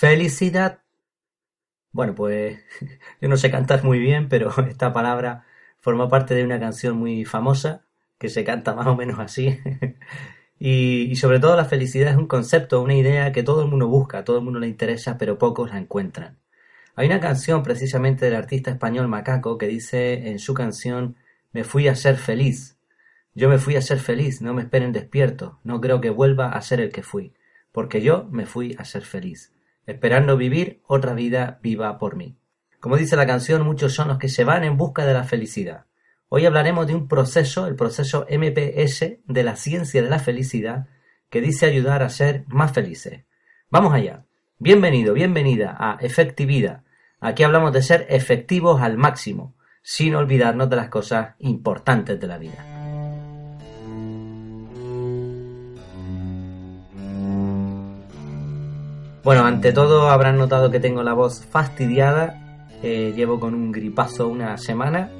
felicidad. Bueno, pues yo no sé cantar muy bien, pero esta palabra forma parte de una canción muy famosa que se canta más o menos así. y, sobre todo la felicidad es un concepto, una idea que todo el mundo busca, todo el mundo le interesa, pero pocos la encuentran. Hay una canción precisamente del artista español Macaco que dice en su canción Me fui a ser feliz. Yo me fui a ser feliz, no me esperen despierto, no creo que vuelva a ser el que fui, porque yo me fui a ser feliz, esperando vivir otra vida viva por mí. Como dice la canción, muchos son los que se van en busca de la felicidad. Hoy hablaremos de un proceso, el proceso MPS de la ciencia de la felicidad, que dice ayudar a ser más felices. Vamos allá. Bienvenido, bienvenida a Efectividad. Aquí hablamos de ser efectivos al máximo, sin olvidarnos de las cosas importantes de la vida. Bueno, ante todo habrán notado que tengo la voz fastidiada eh, llevo con un gripazo una semana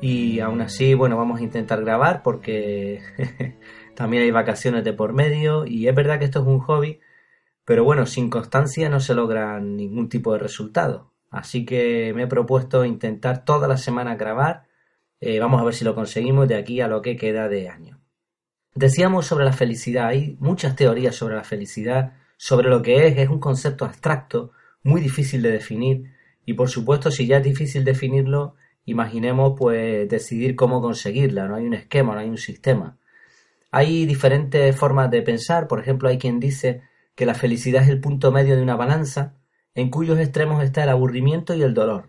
y aún así, bueno, vamos a intentar grabar porque también hay vacaciones de por medio y es verdad que esto es un hobby, pero bueno, sin constancia no se logra ningún tipo de resultado. Así que me he propuesto intentar toda la semana grabar. Eh, vamos a ver si lo conseguimos de aquí a lo que queda de año. Decíamos sobre la felicidad, hay muchas teorías sobre la felicidad, sobre lo que es, es un concepto abstracto, muy difícil de definir, y por supuesto, si ya es difícil definirlo, imaginemos pues decidir cómo conseguirla. No hay un esquema, no hay un sistema. Hay diferentes formas de pensar. Por ejemplo, hay quien dice que la felicidad es el punto medio de una balanza, en cuyos extremos está el aburrimiento y el dolor.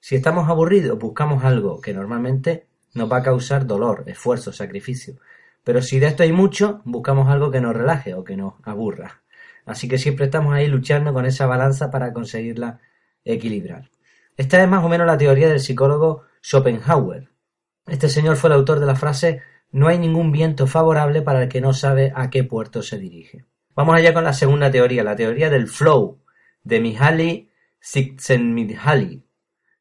Si estamos aburridos, buscamos algo que normalmente nos va a causar dolor, esfuerzo, sacrificio. Pero si de esto hay mucho, buscamos algo que nos relaje o que nos aburra. Así que siempre estamos ahí luchando con esa balanza para conseguirla equilibrar. Esta es más o menos la teoría del psicólogo Schopenhauer. Este señor fue el autor de la frase no hay ningún viento favorable para el que no sabe a qué puerto se dirige. Vamos allá con la segunda teoría, la teoría del flow, de Mihaly Csikszentmihalyi.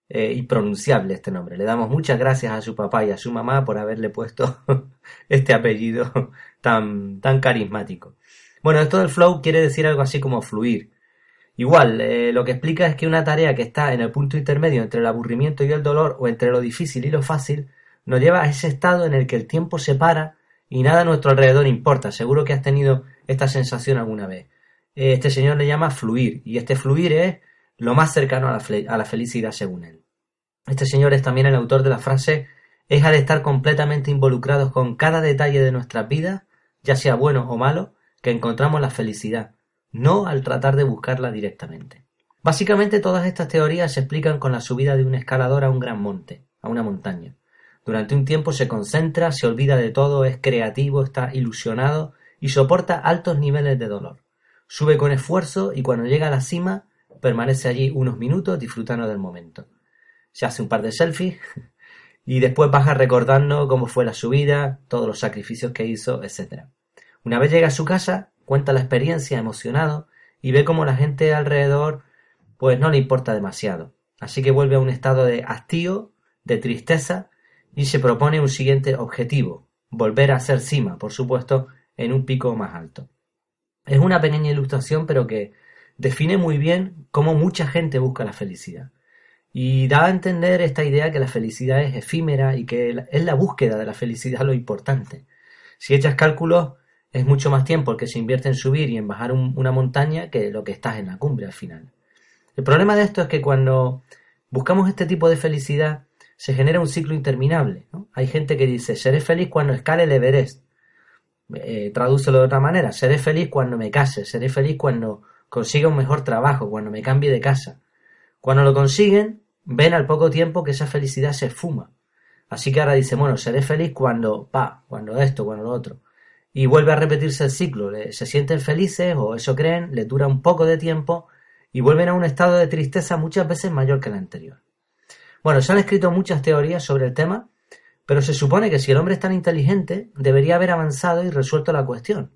Eh, impronunciable este nombre. Le damos muchas gracias a su papá y a su mamá por haberle puesto este apellido tan, tan carismático. Bueno, esto del flow quiere decir algo así como fluir, Igual, eh, lo que explica es que una tarea que está en el punto intermedio entre el aburrimiento y el dolor, o entre lo difícil y lo fácil, nos lleva a ese estado en el que el tiempo se para y nada a nuestro alrededor importa. Seguro que has tenido esta sensación alguna vez. Eh, este señor le llama fluir, y este fluir es lo más cercano a la, felicidad según él. Este señor es también el autor de la frase es al estar completamente involucrados con cada detalle de nuestras vidas, ya sea bueno o malo, que encontramos la felicidad no al tratar de buscarla directamente. Básicamente todas estas teorías se explican con la subida de un escalador a un gran monte, a una montaña. Durante un tiempo se concentra, se olvida de todo, es creativo, está ilusionado y soporta altos niveles de dolor. Sube con esfuerzo y cuando llega a la cima permanece allí unos minutos disfrutando del momento. Se hace un par de selfies y después baja recordando cómo fue la subida, todos los sacrificios que hizo, etc. Una vez llega a su casa, cuenta la experiencia emocionado y ve cómo la gente alrededor pues no le importa demasiado. Así que vuelve a un estado de hastío, de tristeza y se propone un siguiente objetivo, volver a ser cima, por supuesto, en un pico más alto. Es una pequeña ilustración pero que define muy bien cómo mucha gente busca la felicidad. Y da a entender esta idea que la felicidad es efímera y que es la búsqueda de la felicidad lo importante. Si echas cálculos, es mucho más tiempo el que se invierte en subir y en bajar una montaña que lo que estás en la cumbre al final. El problema de esto es que cuando buscamos este tipo de felicidad se genera un ciclo interminable. Hay gente que dice, seré feliz cuando escale el Everest. Eh, tradúcelo de otra manera, seré feliz cuando me case, seré feliz cuando consiga un mejor trabajo, cuando me cambie de casa. Cuando lo consiguen, ven al poco tiempo que esa felicidad se esfuma. Así que ahora dice, bueno, seré feliz cuando, pa, cuando esto, cuando lo otro y vuelve a repetirse el ciclo. Se sienten felices o eso creen, les dura un poco de tiempo y vuelven a un estado de tristeza muchas veces mayor que el anterior. Bueno, se han escrito muchas teorías sobre el tema, pero se supone que si el hombre es tan inteligente, debería haber avanzado y resuelto la cuestión.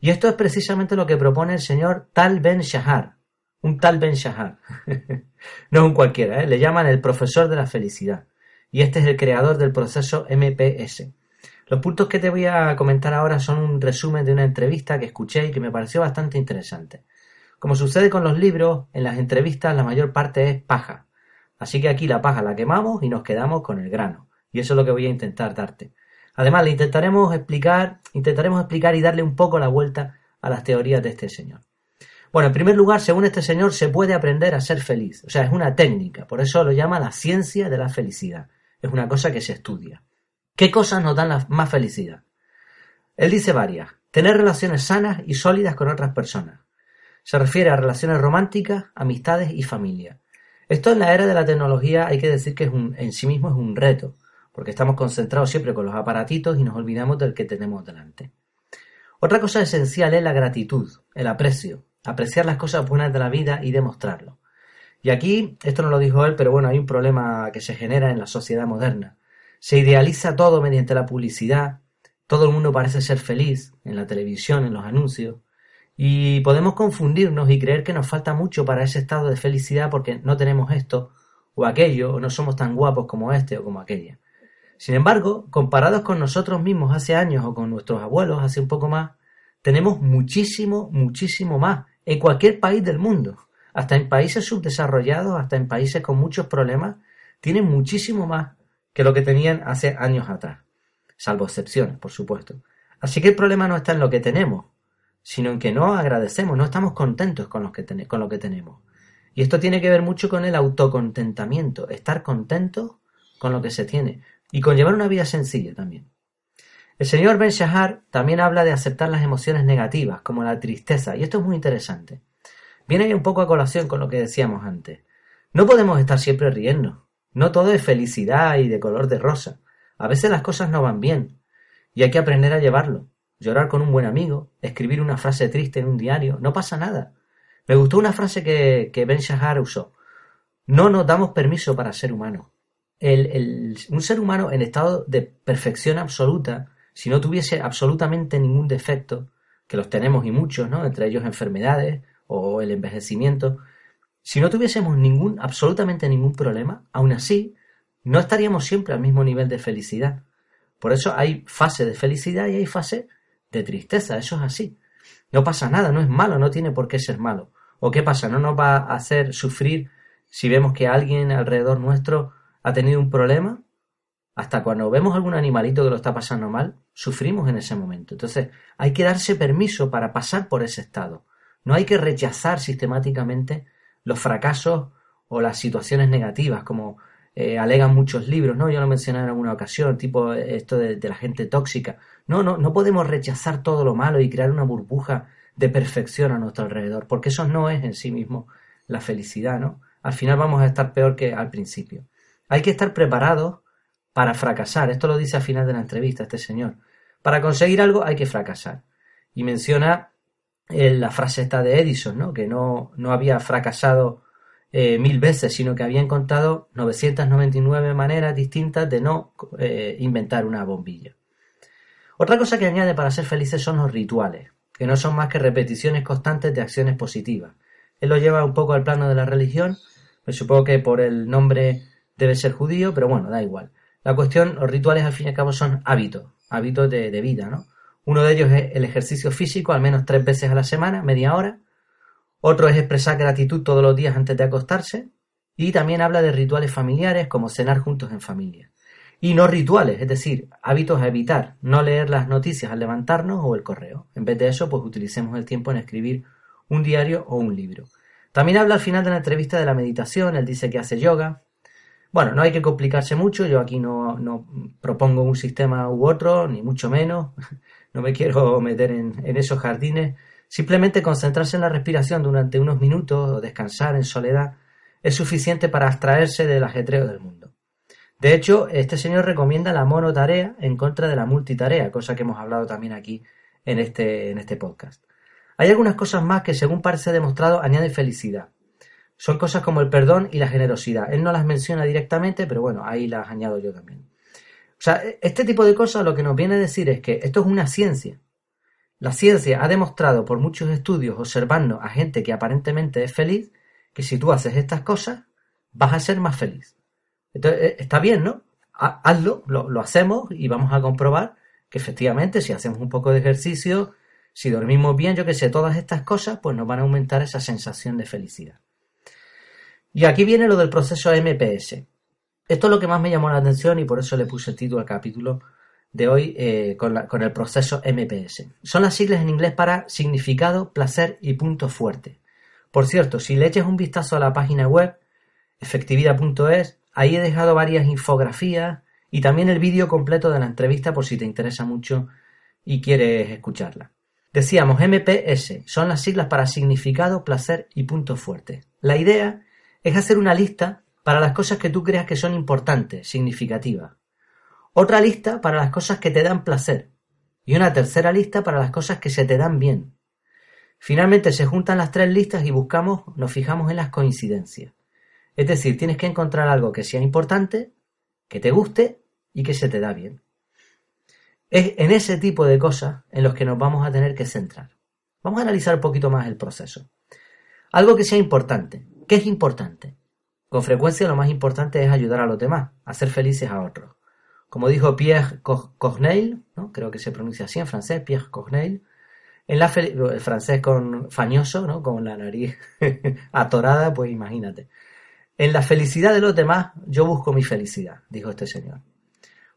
Y esto es precisamente lo que propone el señor Tal Ben Shahar, un Tal Ben Shahar. no un cualquiera, ¿eh? le llaman el profesor de la felicidad. Y este es el creador del proceso MPS. Los puntos que te voy a comentar ahora son un resumen de una entrevista que escuché y que me pareció bastante interesante. Como sucede con los libros, en las entrevistas la mayor parte es paja. Así que aquí la paja la quemamos y nos quedamos con el grano. Y eso es lo que voy a intentar darte. Además, le intentaremos explicar, intentaremos explicar y darle un poco la vuelta a las teorías de este señor. Bueno, en primer lugar, según este señor, se puede aprender a ser feliz. O sea, es una técnica. Por eso lo llama la ciencia de la felicidad. Es una cosa que se estudia. ¿Qué cosas nos dan la más felicidad? Él dice varias. Tener relaciones sanas y sólidas con otras personas. Se refiere a relaciones románticas, amistades y familia. Esto en la era de la tecnología hay que decir que es en sí mismo es un reto, porque estamos concentrados siempre con los aparatitos y nos olvidamos del que tenemos delante. Otra cosa esencial es la gratitud, el aprecio, apreciar las cosas buenas de la vida y demostrarlo. Y aquí, esto no lo dijo él, pero bueno, hay un problema que se genera en la sociedad moderna. Se idealiza todo mediante la publicidad, todo el mundo parece ser feliz en la televisión, en los anuncios, y podemos confundirnos y creer que nos falta mucho para ese estado de felicidad porque no tenemos esto o aquello, o no somos tan guapos como este o como aquella. Sin embargo, comparados con nosotros mismos hace años o con nuestros abuelos hace un poco más, tenemos muchísimo, muchísimo más en cualquier país del mundo. Hasta en países subdesarrollados, hasta en países con muchos problemas, tienen muchísimo más que lo que tenían hace años atrás. Salvo excepciones, por supuesto. Así que el problema no está en lo que tenemos, sino en que no agradecemos, no estamos contentos con, que con lo que tenemos. Y esto tiene que ver mucho con el autocontentamiento, estar contento con lo que se tiene y con llevar una vida sencilla también. El señor Ben Shahar también habla de aceptar las emociones negativas, como la tristeza, y esto es muy interesante. Viene un poco a colación con lo que decíamos antes. No podemos estar siempre riendo. No todo es felicidad y de color de rosa. A veces las cosas no van bien, y hay que aprender a llevarlo llorar con un buen amigo, escribir una frase triste en un diario, no pasa nada. Me gustó una frase que, Ben Shahar usó. No nos damos permiso para ser humanos. un ser humano en estado de perfección absoluta, si no tuviese absolutamente ningún defecto, que los tenemos y muchos, ¿no? Entre ellos enfermedades o el envejecimiento, si no tuviésemos ningún, absolutamente ningún problema, aún así, no estaríamos siempre al mismo nivel de felicidad. Por eso hay fase de felicidad y hay fase de tristeza, eso es así. No pasa nada, no es malo, no tiene por qué ser malo. ¿O qué pasa? ¿No nos va a hacer sufrir si vemos que alguien alrededor nuestro ha tenido un problema? Hasta cuando vemos algún animalito que lo está pasando mal, sufrimos en ese momento. Entonces, hay que darse permiso para pasar por ese estado. No hay que rechazar sistemáticamente los fracasos o las situaciones negativas, como eh, alegan muchos libros, ¿no? Yo lo mencioné en alguna ocasión, tipo esto de, la gente tóxica. No, no, no podemos rechazar todo lo malo y crear una burbuja de perfección a nuestro alrededor, porque eso no es en sí mismo la felicidad, ¿no? Al final vamos a estar peor que al principio. Hay que estar preparados para fracasar. Esto lo dice al final de la entrevista este señor. Para conseguir algo hay que fracasar. Y menciona la frase esta de Edison, ¿no? Que no, no había fracasado eh, mil veces, sino que había encontrado 999 maneras distintas de no eh, inventar una bombilla. Otra cosa que añade para ser felices son los rituales, que no son más que repeticiones constantes de acciones positivas. Él lo lleva un poco al plano de la religión, me supongo que por el nombre debe ser judío, pero bueno, da igual. La cuestión, los rituales al fin y al cabo son hábitos, hábitos de vida, ¿no? Uno de ellos es el ejercicio físico, al menos tres veces a la semana, media hora, otro es expresar gratitud todos los días antes de acostarse. Y también habla de rituales familiares como cenar juntos en familia. Y no rituales, es decir, hábitos a evitar, no leer las noticias al levantarnos o el correo. En vez de eso, pues utilicemos el tiempo en escribir un diario o un libro. También habla al final de la entrevista de la meditación, él dice que hace yoga. Bueno, no hay que complicarse mucho, yo aquí no, no propongo un sistema u otro, ni mucho menos, no me quiero meter en, esos jardines, Simplemente concentrarse en la respiración durante unos minutos o descansar en soledad es suficiente para abstraerse del ajetreo del mundo. De hecho, este señor recomienda la monotarea en contra de la multitarea, cosa que hemos hablado también aquí en este, en este podcast. Hay algunas cosas más que, según parece demostrado, añaden felicidad. Son cosas como el perdón y la generosidad. Él no las menciona directamente, pero bueno, ahí las añado yo también. Sea, este tipo de cosas lo que nos viene a decir es que esto es una ciencia. La ciencia ha demostrado por muchos estudios observando a gente que aparentemente es feliz que si tú haces estas cosas vas a ser más feliz. Entonces, eh, está bien, ¿no? Hazlo, lo, hacemos y vamos a comprobar que efectivamente si hacemos un poco de ejercicio, Si dormimos bien, yo que sé, todas estas cosas, pues nos van a aumentar esa sensación de felicidad. Y aquí viene lo del proceso MPS. Esto es lo que más me llamó la atención y por eso le puse el título al capítulo de hoy eh, con, con, el proceso MPS. Son las siglas en inglés para significado, placer y punto fuerte. Por cierto, si le eches un vistazo a la página web, efectividad.es, ahí he dejado varias infografías y también el vídeo completo de la entrevista por si te interesa mucho y quieres escucharla. Decíamos MPS, son las siglas para significado, placer y punto fuerte. La idea es hacer una lista para las cosas que tú creas que son importantes, significativas. Otra lista para las cosas que te dan placer. Y una tercera lista para las cosas que se te dan bien. Finalmente se juntan las tres listas y buscamos, nos fijamos en las coincidencias. Es decir, tienes que encontrar algo que sea importante, que te guste y que se te da bien. Es en ese tipo de cosas en los que nos vamos a tener que centrar. Vamos a analizar un poquito más el proceso. Algo que sea importante. ¿Qué es importante? Con frecuencia lo más importante es ayudar a los demás, hacer felices a otros. Como dijo Pierre Corneille, creo que se pronuncia así en francés, Pierre Corneille, en la el francés con fañoso, con la nariz atorada, pues imagínate. En la felicidad de los demás yo busco mi felicidad, dijo este señor.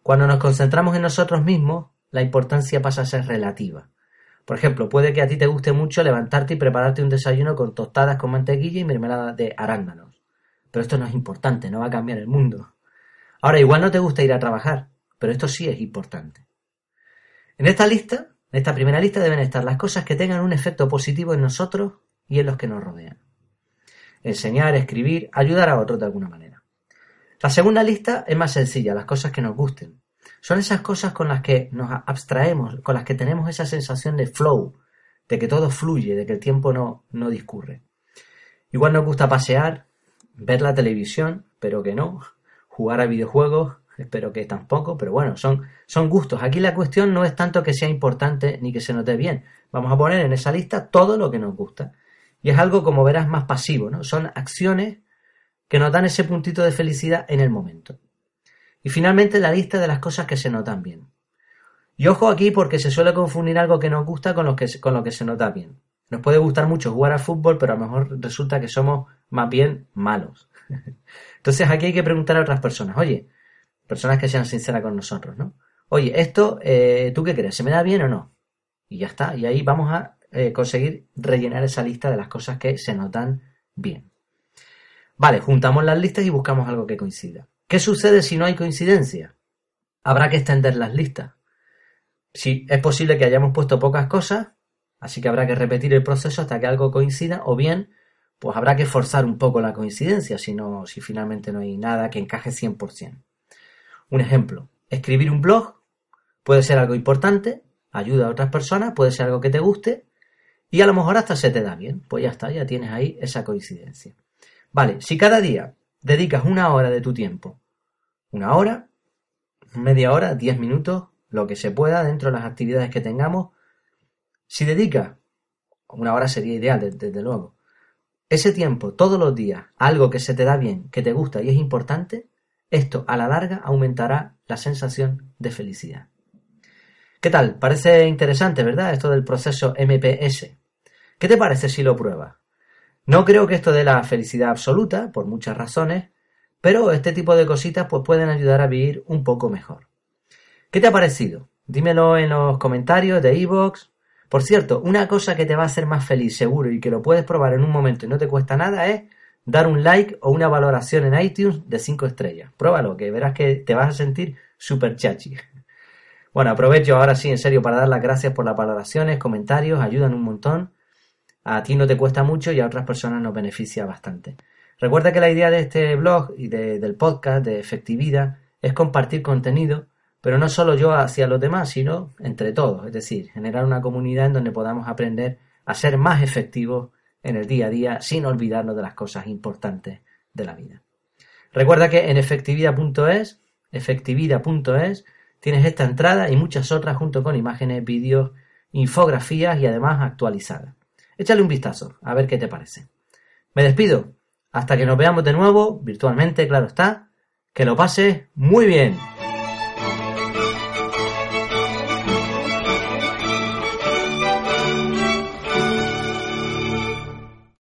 Cuando nos concentramos en nosotros mismos, la importancia pasa a ser relativa. Por ejemplo, puede que a ti te guste mucho levantarte y prepararte un desayuno con tostadas con mantequilla y mermelada de arándanos. Pero esto no es importante, no va a cambiar el mundo. Ahora, igual no te gusta ir a trabajar, pero esto sí es importante. En esta lista, en esta primera lista deben estar las cosas que tengan un efecto positivo en nosotros y en los que nos rodean. Enseñar, escribir, ayudar a otros de alguna manera. La segunda lista es más sencilla, las cosas que nos gusten. Son esas cosas con las que nos abstraemos, con las que tenemos esa sensación de flow, de que todo fluye, de que el tiempo no, no discurre. Igual nos gusta pasear, ver la televisión, pero que no, jugar a videojuegos, espero que tampoco, pero bueno, son, son gustos. Aquí la cuestión no es tanto que sea importante ni que se note bien. Vamos a poner en esa lista todo lo que nos gusta. Y es algo, como verás, más pasivo, ¿no? Son acciones que nos dan ese puntito de felicidad en el momento. Y finalmente la lista de las cosas que se notan bien. Y ojo aquí porque se suele confundir algo que nos gusta con lo que, con lo que se nota bien. Nos puede gustar mucho jugar al fútbol, pero a lo mejor resulta que somos más bien malos. Entonces aquí hay que preguntar a otras personas, oye, personas que sean sinceras con nosotros, ¿no? Oye, esto, eh, ¿tú qué crees? ¿Se me da bien o no? Y ya está, y ahí vamos a eh, conseguir rellenar esa lista de las cosas que se notan bien. Vale, juntamos las listas y buscamos algo que coincida. ¿Qué sucede si no hay coincidencia? Habrá que extender las listas. Si es posible que hayamos puesto pocas cosas, así que habrá que repetir el proceso hasta que algo coincida, o bien, pues habrá que forzar un poco la coincidencia, si, no, si finalmente no hay nada que encaje 100%. Un ejemplo, escribir un blog puede ser algo importante, ayuda a otras personas, puede ser algo que te guste, y a lo mejor hasta se te da bien, pues ya está, ya tienes ahí esa coincidencia. Vale, si cada día dedicas una hora de tu tiempo, una hora, media hora, diez minutos, lo que se pueda dentro de las actividades que tengamos, si dedicas, una hora sería ideal, desde, luego, ese tiempo todos los días, algo que se te da bien, que te gusta y es importante, esto a la larga aumentará la sensación de felicidad. ¿Qué tal? Parece interesante, ¿verdad? Esto del proceso MPS. ¿Qué te parece si lo pruebas? No creo que esto dé la felicidad absoluta, por muchas razones, pero este tipo de cositas pues pueden ayudar a vivir un poco mejor. ¿Qué te ha parecido? Dímelo en los comentarios de iVoox. Por cierto, una cosa que te va a hacer más feliz seguro y que lo puedes probar en un momento y no te cuesta nada es dar un like o una valoración en iTunes de 5 estrellas. Pruébalo, que verás que te vas a sentir súper chachi. Bueno, aprovecho ahora sí, en serio, para dar las gracias por las valoraciones, comentarios, ayudan un montón a ti no te cuesta mucho y a otras personas nos beneficia bastante. Recuerda que la idea de este blog y del podcast de efectividad es compartir contenido, pero no solo yo hacia los demás, sino entre todos, es decir, generar una comunidad en donde podamos aprender a ser más efectivos en el día a día sin olvidarnos de las cosas importantes de la vida. Recuerda que en efectividad.es, efectividad.es, tienes esta entrada y muchas otras junto con imágenes, vídeos, infografías y además actualizadas. Échale un vistazo, a ver qué te parece. Me despido. Hasta que nos veamos de nuevo, virtualmente, claro está. Que lo pases muy bien.